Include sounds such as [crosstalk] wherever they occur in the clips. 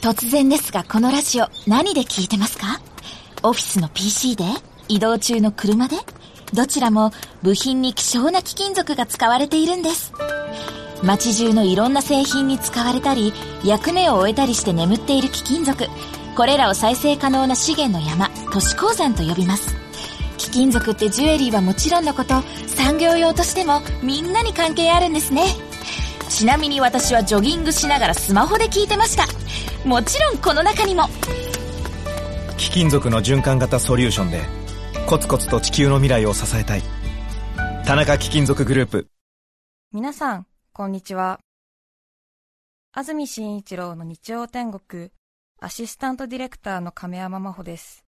突然ですがこのラジオ何で聞いてますか？オフィスの PC で？移動中の車で？どちらも部品に希少な貴金属が使われているんです。街中のいろんな製品に使われたり役目を終えたりして眠っている貴金属。これらを再生可能な資源の山都市鉱山と呼びます。貴金属ってジュエリーはもちろんのこと産業用としてもみんなに関係あるんですね。ちなみに私はジョギングしながらスマホで聞いてました。もちろんこの中にも。貴金属の循環型ソリューションでコツコツと地球の未来を支えたい。田中貴金属グループ。皆さんこんにちは。安住紳一郎の日曜天国アシスタントディレクターの亀山真帆です。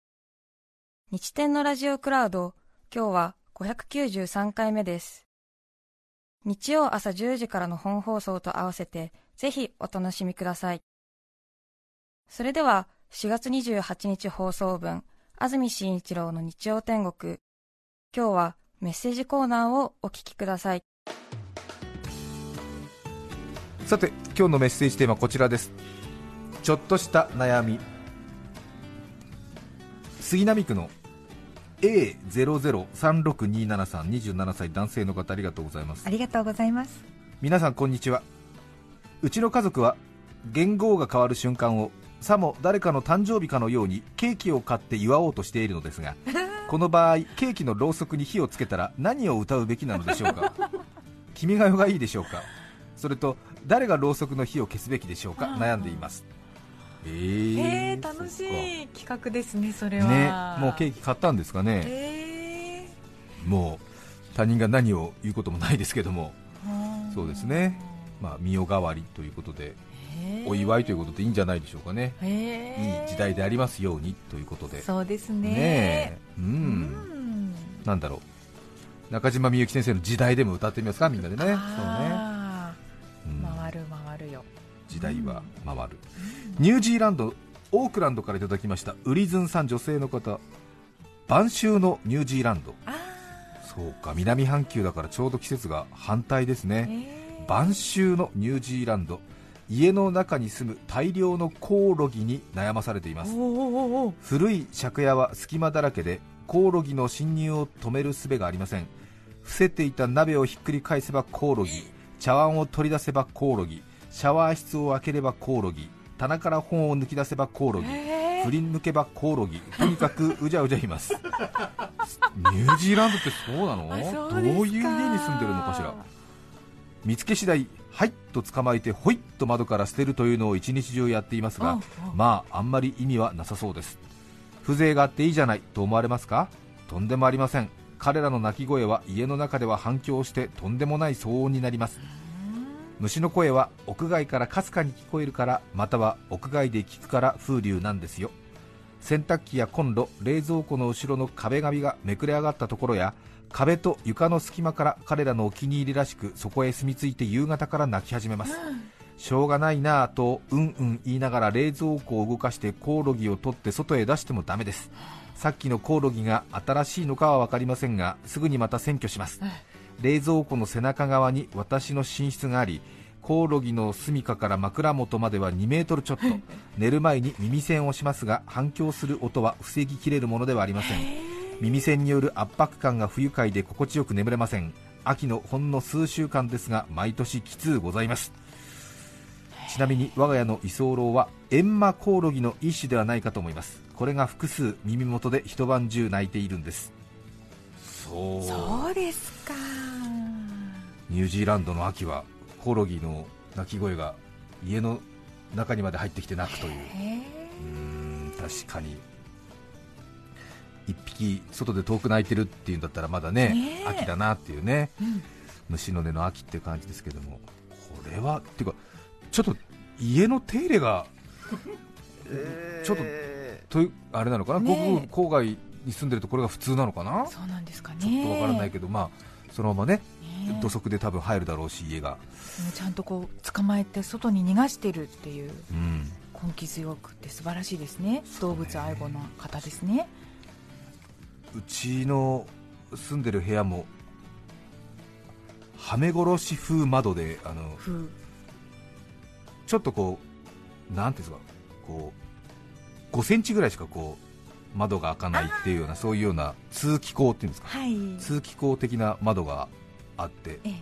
日天のラジオクラウド今日は593回目です。日曜朝10時からの本放送と合わせてぜひお楽しみくださいそれでは4月28日放送分安住紳一郎の日曜天国。今日はメッセージコーナーをお聞きください。さて今日のメッセージテーマはこちらです。ちょっとした悩み。杉並区の A003627327 歳男性の方ありがとうございます。ありがとうございます。皆さんこんにちは。うちの家族は元号が変わる瞬間をさも誰かの誕生日かのようにケーキを買って祝おうとしているのですが [laughs] この場合ケーキのろうそくに火をつけたら何を歌うべきなのでしょうか？[laughs] 君が代がいいでしょうか？それと誰がろうそくの火を消すべきでしょうか？悩んでいます。えー、えー、楽しい企画ですねそれは。ねもうケーキ買ったんですかね、えもう他人が何を言うこともないですけども。ー、そうですね。まあ身代わりということで。えーお祝いということでいいんじゃないでしょうかね、えー。いい時代でありますようにということで。そうですね。ねえ。うん、うんなんだろう。中島みゆき先生の時代でも歌ってみますかみんなでね。あそうね、うん。ー回る回るよ。時代は回る、ニュージーランドオークランドからいただきましたウリズンさん女性の方。晩秋のニュージーランド。あそうか南半球だからちょうど季節が反対ですーね。えー。晩秋のニュージーランド家の中に住む大量のコオロギに悩まされています。古い借家は隙間だらけでコオロギの侵入を止める術がありません。伏せていた鍋をひっくり返せばコオロギ茶碗を取り出せばコオロギシャワー室を開ければコオロギ棚から本を抜き出せばコオロギえ振り抜けばコオロギとにかく [laughs] うじゃうじゃいます。ニュージーランドってそうなの？どういう家に住んでるのかしら？見つけ次第はいと捕まえてほいっと窓から捨てるというのを一日中やっていますがまああんまり意味はなさそうです。風情があっていいじゃないと思われますか？とんでもありません。彼らの鳴き声は家の中では反響してとんでもない騒音になります。虫の声は屋外からかすかに聞こえるからまたは屋外で聞くから風流なんですよ。洗濯機やコンロ冷蔵庫の後ろの壁紙がめくれ上がったところや壁と床の隙間から彼らのお気に入りらしくそこへ住み着いて夕方から泣き始めます。しょうがないなぁとうんうん言いながら冷蔵庫を動かしてコオロギを取って外へ出してもダメです。さっきのコオロギが新しいのかは分かりませんがすぐにまた占拠します。冷蔵庫の背中側に私の寝室がありコオロギの住処から枕元までは2メートルちょっと。寝る前に耳栓をしますが反響する音は防ぎきれるものではありません耳栓による圧迫感が不愉快で心地よく眠れません。秋のほんの数週間ですが毎年きつうございます。ちなみに我が家の居候はエンマコオロギの一種ではないかと思います。これが複数耳元で一晩中鳴いているんです。そう。そうですか。ニュージーランドの秋はコオロギの鳴き声が家の中にまで入ってきて鳴くという。へうーん確かに一匹外で遠く鳴いてるっていうんだったらまだねねえ。秋だなっていうね、うん。虫の音の秋っていう感じですけどもこれはっていうかちょっと家の手入れが [laughs] ちょっととあれなのかな、ねえ。ごく郊外に住んでるとこれが普通なのかな？ーそうなんですかね。ちょっとわからないけど、まあそのままねね土足で多分入るだろうし家が、ちゃんとこう捕まえて外に逃がしてるっていううん、根気強くて素晴らしいですね。動物愛護の方ですねうちの住んでる部屋もはめ殺し風窓であの風。ちょっとこうなんていうんですかこう5センチぐらいしかこう窓が開かないっていうようなそういうような通気口っていうんですか。はい。通気口的な窓があって。ええ。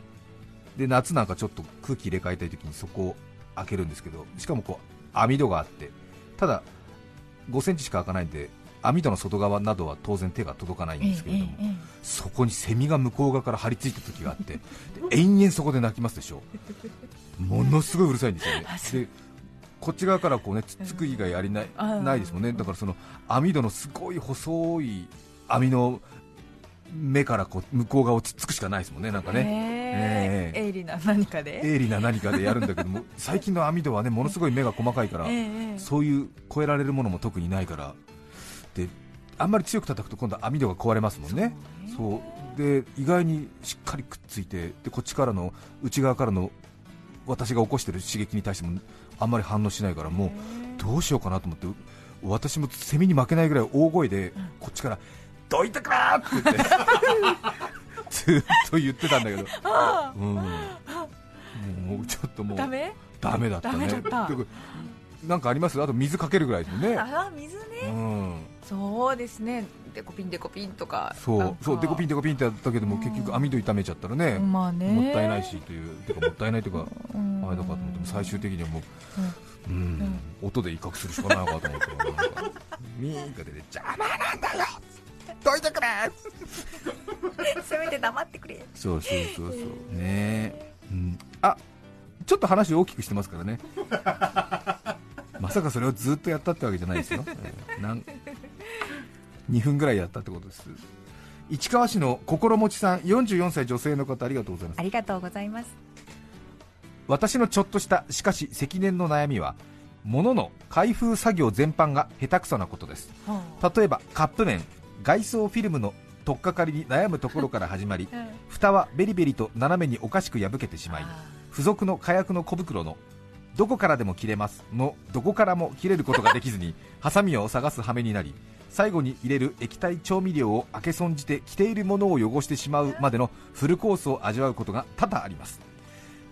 で夏なんかちょっと空気入れ替えたい時にそこを開けるんですけどしかもこう網戸があって。ただ5センチしか開かないんで網戸の外側などは当然手が届かないんですけれども、えええそこにセミが向こう側から張り付いた時があってで延々そこで鳴きますでしょ。ものすごいうるさいんですよね。こっち側からこうねつっつく以外ありない,、ないですもんね。だからその網戸のすごい細い網の目からこう向こう側をつっつくしかないですもんね。なんかえねええ。鋭利な何かで。鋭利な何かでやるんだけども [laughs] 最近の網戸はねものすごい目が細かいから、そういう超えられるものも特にないからであんまり強く叩くと今度は網戸が壊れますもんね。そうで意外にしっかりくっついてでこっちからの内側からの私が起こしてる刺激に対してもあんまり反応しないからもうどうしようかなと思って私もセミに負けないぐらい大声でこっちから「どいてくれ!」って言って [laughs] ずっと言ってたんだけど、うん、もうちょっともうダメ？だったね。なんかあります？あと水かけるぐらいですね、あ水うねん、そうですね。デコピンデコピンとか。そう。そうデコピンデデコピンってやったけども結局網戸痛めちゃったらね、まあね。もったいないしというてかもったいないというか [laughs] うん。あれだかと思っても最終的にはもう、うん。ん音で威嚇するしかないのかと思ってミ [laughs] ーンが出て邪魔なんだよどいてくれ！[laughs] せめて黙ってくれ。そうそうそうそう。ね。うん、あちょっと話大きくしてますからね。まさかそれをずっとやったってわけじゃないですよ、えーなん2分ぐらいやったってことです。市川市の心持ちさん44歳女性の方ありがとうございます。ありがとうございます。私のちょっとしたしかし積年の悩みは物の開封作業全般が下手くそなことです。例えばカップ麺外装フィルムの取っかかりに悩むところから始まり蓋はベリベリと斜めにおかしく破けてしまい付属の火薬の小袋のどこからでも切れますのどこからも切れることができずにハサミを探す羽目になり最後に入れる液体調味料を開け損じて着ているものを汚してしまうまでのフルコースを味わうことが多々あります。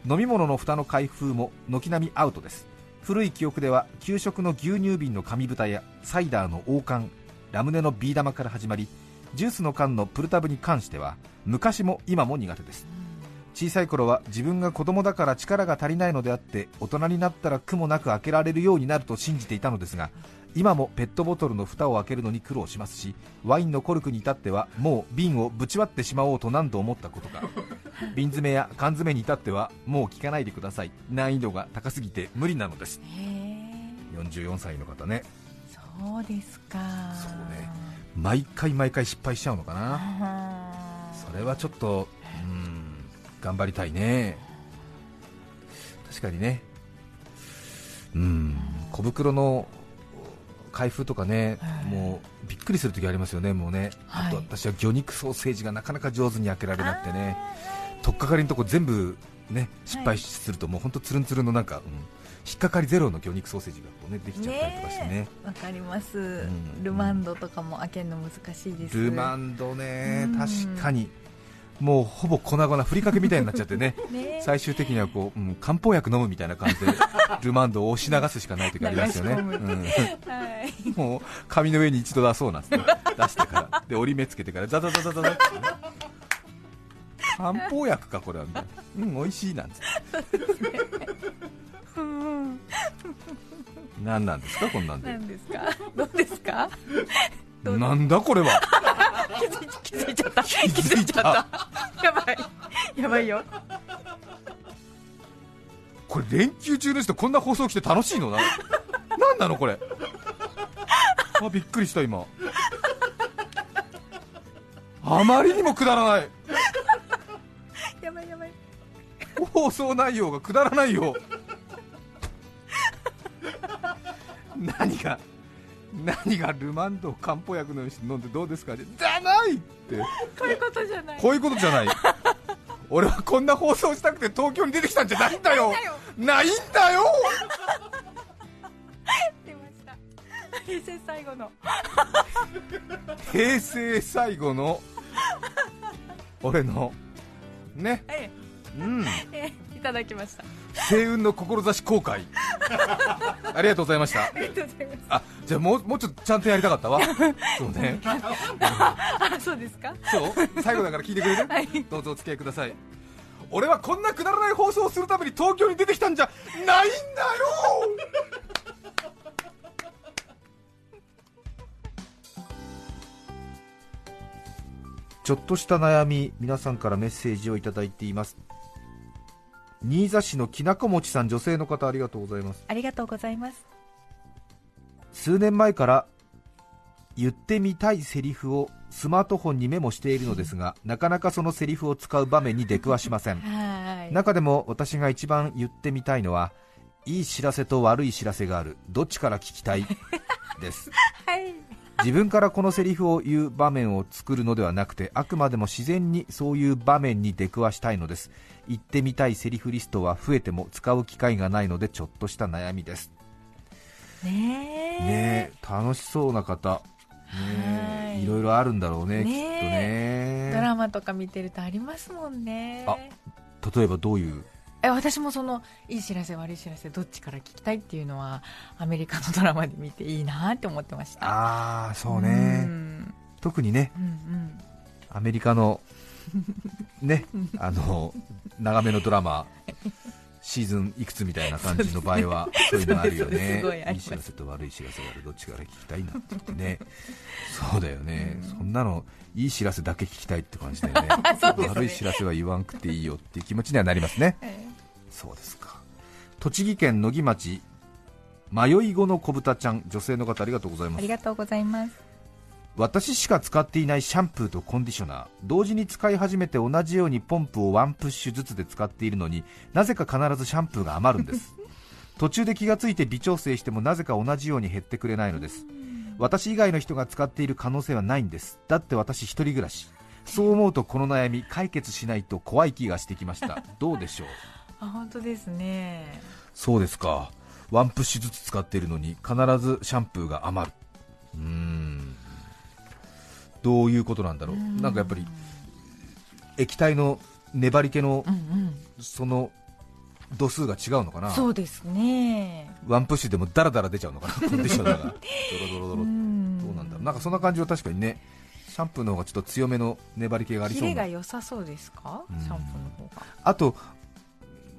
飲み物の蓋の開封も軒並みアウトです。古い記憶では給食の牛乳瓶の紙蓋やサイダーの王冠ラムネのビー玉から始まりジュースの缶のプルタブに関しては昔も今も苦手です。小さい頃は自分が子供だから力が足りないのであって大人になったら苦もなく開けられるようになると信じていたのですが今もペットボトルの蓋を開けるのに苦労しますしワインのコルクに至ってはもう瓶をぶち割ってしまおうと何度思ったことか。[laughs] 瓶詰めや缶詰に至ってはもう聞かないでください。難易度が高すぎて無理なのです。へえ。44歳の方ね。そうですか。そうね。毎回毎回失敗しちゃうのかな。それはちょっとうん頑張りたいね。確かにね。うん小袋の開封とかね、はい。もうびっくりするときありますよね、もうね、はい。あと私は魚肉ソーセージがなかなか上手に開けられなくてね、とっかかりのとこ全部ね失敗すると、もう本当つるんつるんのなんか、うん。引っかかりゼロの魚肉ソーセージがこう、ね、できちゃったりとかしてね。わかります、ん。ルマンドとかも開けるの難しいです。ルマンドねうん、確かに、もうほぼ粉々、ふりかけみたいになっちゃってね、[laughs] ね最終的にはこう、うん、漢方薬飲むみたいな感じで、ルマンドを押し流すしかない時ありますよね、うん。はい。もう紙の上に一度出そうなんて、出してから、で折り目つけてから、ザザザザザザ。ってね、漢方薬か、これは。みたいな、うん、美味しいなんつって、[laughs] 何なんですか、こんなんで。何、ですか？どうですか？なんだこれは、気づいちゃった。気づいた。やばい。やばいよ。これ連休中の人こんな放送来て楽しいの？ななんなのこれ？あびっくりした今。あまりにもくだらない。やばいやばい。放送内容がくだらないよ。何が？何がルマンドを漢方薬のようにして飲んでどうですか？ねじゃないって。こういうことじゃない。こういうことじゃない。俺はこんな放送したくて東京に出てきたんじゃないんだよ。ないんだよ。出ました。平成最後の。平成最後の俺のね。えうん。えいただきました。星雲の志後悔 [laughs] ありがとうございました。あじゃあもうもうちょっとちゃんとやりたかったわ。そうね。[laughs] あそうですか？そう？最後だから聞いてくれる、はい。どうぞお付き合いください。俺はこんなくだらない放送をするために東京に出てきたんじゃないんだよ！ちょっとした悩み皆さんからメッセージをいただいています新座市のきなこもちさん女性の方ありがとうございます。ありがとうございます。数年前から言ってみたいセリフをスマートフォンにメモしているのですが [laughs] なかなかそのセリフを使う場面に出くわしません。[laughs] はい。中でも私が一番言ってみたいのはいい知らせと悪い知らせがある。どっちから聞きたい？です。[laughs] はい自分からこのセリフを言う場面を作るのではなくてあくまでも自然にそういう場面に出くわしたいのです。言ってみたいセリフリストは増えても使う機会がないのでちょっとした悩みです。ねえ。ねえ楽しそうな方。ねい。いろいろあるんだろうねきっとね。ドラマとか見てるとありますもんね。あ例えばどういうえ私もそのいい知らせ悪い知らせどっちから聞きたいっていうのはアメリカのドラマで見ていいなって思ってました。ああそううねん。特にね。うんうん。アメリカのねあの長めのドラマシーズンいくつみたいな感じの場合はそういうのあるよね。いいい知らせと悪い知らせがあるどっちから聞きたいなって言ってね。[laughs] そうだよね、そんなのいい知らせだけ聞きたいって感じだよね。[laughs] 悪い知らせは言わんくていいよっていう気持ちにはなりますね。えそうですか。栃木県野木町迷い子の子豚ちゃん女性の方ありがとうございます。ありがとうございます。私しか使っていないシャンプーとコンディショナー同時に使い始めて同じようにポンプをワンプッシュずつで使っているのになぜか必ずシャンプーが余るんです。[laughs] 途中で気がついて微調整してもなぜか同じように減ってくれないのです。私以外の人が使っている可能性はないんです。だって私一人暮らし。そう思うとこの悩み解決しないと怖い気がしてきました。どうでしょう？あ本当ですね。そうですか。ワンプッシュずつ使っているのに必ずシャンプーが余る。うーん。どういうことなんだろう。なんかやっぱり液体の粘り気のうんうん。その度数が違うのかな。そうですね。ワンプッシュでもダラダラ出ちゃうのかな。コンディショナーがドロドロドロん。どうなんだろう。なんかそんな感じは確かにねシャンプーの方がちょっと強めの粘り気がありキレそうな。が良さそうですか？うん。シャンプーの方が。あと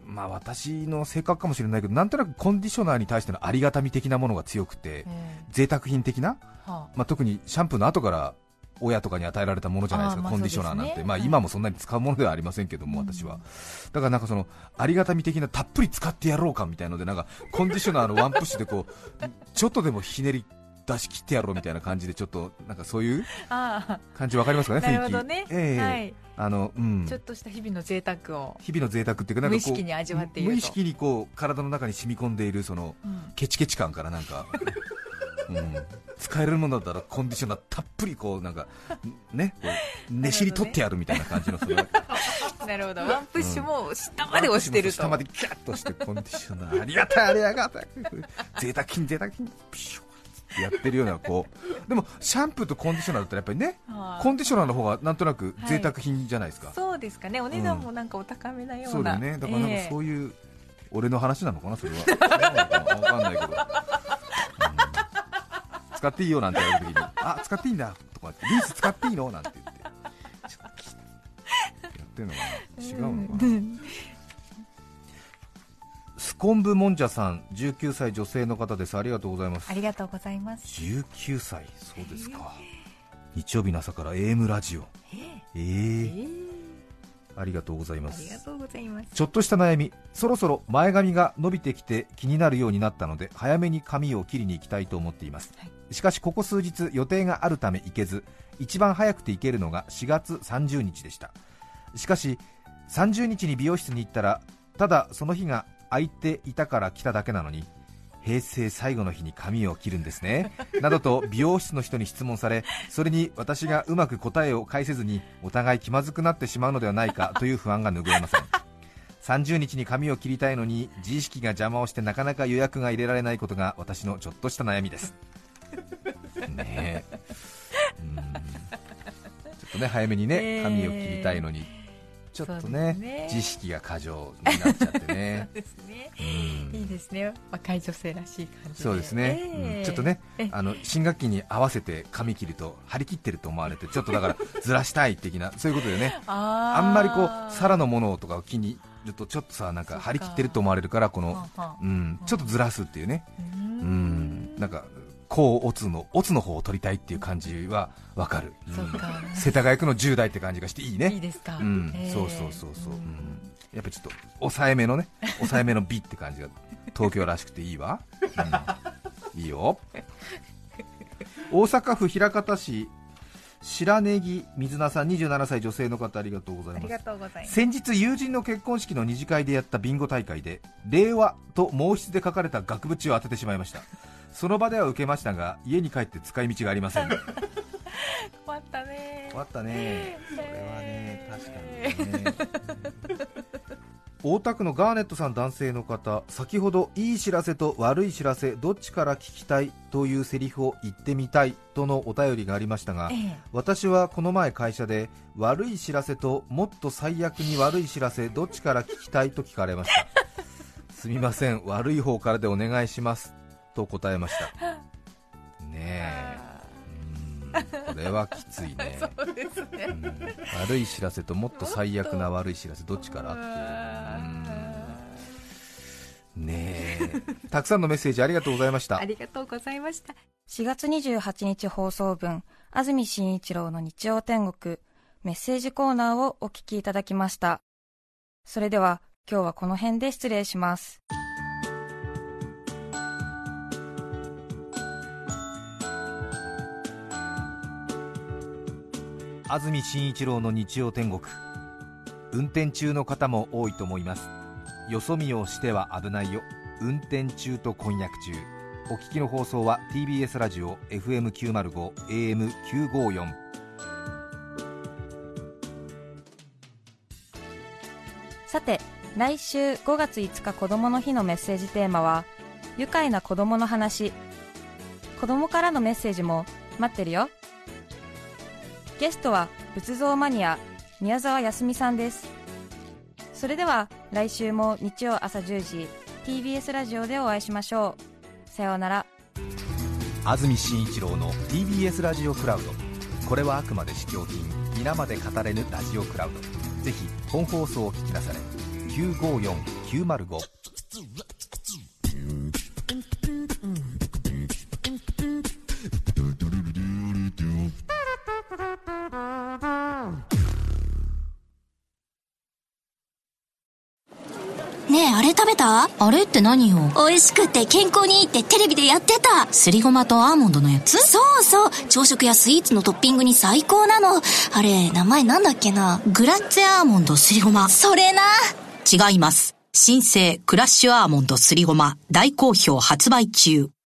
まあ私の性格かもしれないけどなんとなくコンディショナーに対してのありがたみ的なものが強くてえ贅沢品的な、まあ、特にシャンプーの後から親とかに与えられたものじゃないですか、コンディショナーなんて、まあ、今もそんなに使うものではありませんけども、私は。だからなんかそのありがたみ的なたっぷり使ってやろうかみたいので、なんかコンディショナーのワンプッシュでこう [laughs] ちょっとでもひねり出し切ってやろうみたいな感じで、ちょっとなんかそういうあ感じわかりますかね、雰囲気。ほどね、ええ。はいあのうん。ちょっとした日々の贅沢を、日々の贅沢っていうか、なんか無意識に味わっていると。無意識にこう体の中に染み込んでいるそのうん。ケチケチ感からなんか、[laughs] うん、使えるものだったらコンディショナーたっぷりこうなんかねこう [laughs] ねしり取ってやるみたいな感じのそれは [laughs] なるほど。ワンプッシュも下まで押してると、下までギャッとしてコンディショナー。ありがたいありがたい。贅沢金贅沢金。ピシュやってるようなこう。でもシャンプーとコンディショナーだったらやっぱりねはい。コンディショナーの方がなんとなく贅沢品じゃないですか、そうですかね。お値段もなんかお高めなような、そうだよね。だからなんかええ。そういう、俺の話なのかなそれは。[laughs] 分かんないけど、うん。使っていいよなんて言われるときにあ使っていいんだとかってリンス使っていいのなんて言って。ちょっとやってるのかな違うのかな、スコンブもんじゃさん19歳女性の方です。ありがとうございます。ありがとうございます。19歳そうですか。日曜日の朝から AM ラジオ。ええー、えありがとうございまあすりがとうございます。ちょっとした悩み。そろそろ前髪が伸びてきて気になるようになったので早めに髪を切りに行きたいと思っています、はい。しかしここ数日予定があるため行けず一番早くて行けるのが4月30日でした。しかし30日に美容室に行ったらただその日が空いていたから来ただけなのに平成最後の日に髪を切るんですね。[laughs] などと美容室の人に質問されそれに私がうまく答えを返せずにお互い気まずくなってしまうのではないかという不安が拭えません。30日に髪を切りたいのに自意識が邪魔をしてなかなか予約が入れられないことが私のちょっとした悩みです。ねえ。うん。ちょっとね早めにねえ。ー髪を切りたいのにちょっとねね自意識が過剰になっちゃってね。[laughs] ですね。うん。いいですね。若い女性らしい感じで。そうですね、ええ。うんちょっとねええ。あの新学期に合わせて髪切ると張り切ってると思われて [laughs] ちょっとだからずらしたい的なそういうことでね。あんまりこう皿のものとかを気に入るとちょっとさなんか張り切ってると思われるからこのうんちょっとずらすっていうね。ううんん。なんかこうオツのオツの方を取りたいっていう感じはわかる、うん。世田谷区の10代って感じがしていいね。いいですか？うん。ええそうそうそうそう、うん。やっぱりちょっと抑えめのね [laughs] 抑えめの美って感じが東京らしくていいわ、うん。いいよ。大阪府枚方市白ネギ水菜さん27歳女性の方ありがとうございます。ありがとうございます。先日友人の結婚式の二次会でやったビンゴ大会で令和と毛筆で書かれた額縁を当ててしまいましたその場では受けましたが家に帰って使い道がありません。[laughs] 困ったね。終わったね。それはね確かにね。大田区のガーネットさん男性の方先ほどいい知らせと悪い知らせどっちから聞きたいというセリフを言ってみたいとのお便りがありましたがええ。私はこの前会社で悪い知らせともっと最悪に悪い知らせどっちから聞きたいと聞かれました。すみません。悪い方からでお願いしますと答えました。ねえ。これはきついね。[laughs] そうですね。うん。悪い知らせともっと最悪な悪い知らせどっちからっていう。うん。ねえ。たくさんのメッセージありがとうございました。ありがとうございました。4月28日放送分、安住紳一郎の日曜天国、メッセージコーナーをお聞きいただきました。それでは、今日はこの辺で失礼します。安住紳一郎の日曜天国。運転中の方も多いと思います。よそ見をしては危ないよ。運転中と婚約中。お聞きの放送は TBS ラジオ FM905 AM954 さて、来週5月5日子供の日のメッセージテーマは、愉快な子供の話。子供からのメッセージも待ってるよ。ゲストは仏像マニア、宮沢康美さんです。それでは来週も日曜朝10時、TBS ラジオでお会いしましょう。さようなら。安住紳一郎の TBS ラジオクラウドこれはあくまで試供品皆まで語れぬラジオクラウドぜひ本放送を聞きなされ954905あれ？って何よ？美味しくて健康にいいってテレビでやってた。すりごまとアーモンドのやつ？そうそう。朝食やスイーツのトッピングに最高なの。あれ、名前なんだっけな？グラッツェアーモンドすりごま。それな。違います。新生クラッシュアーモンドすりごま。大好評発売中。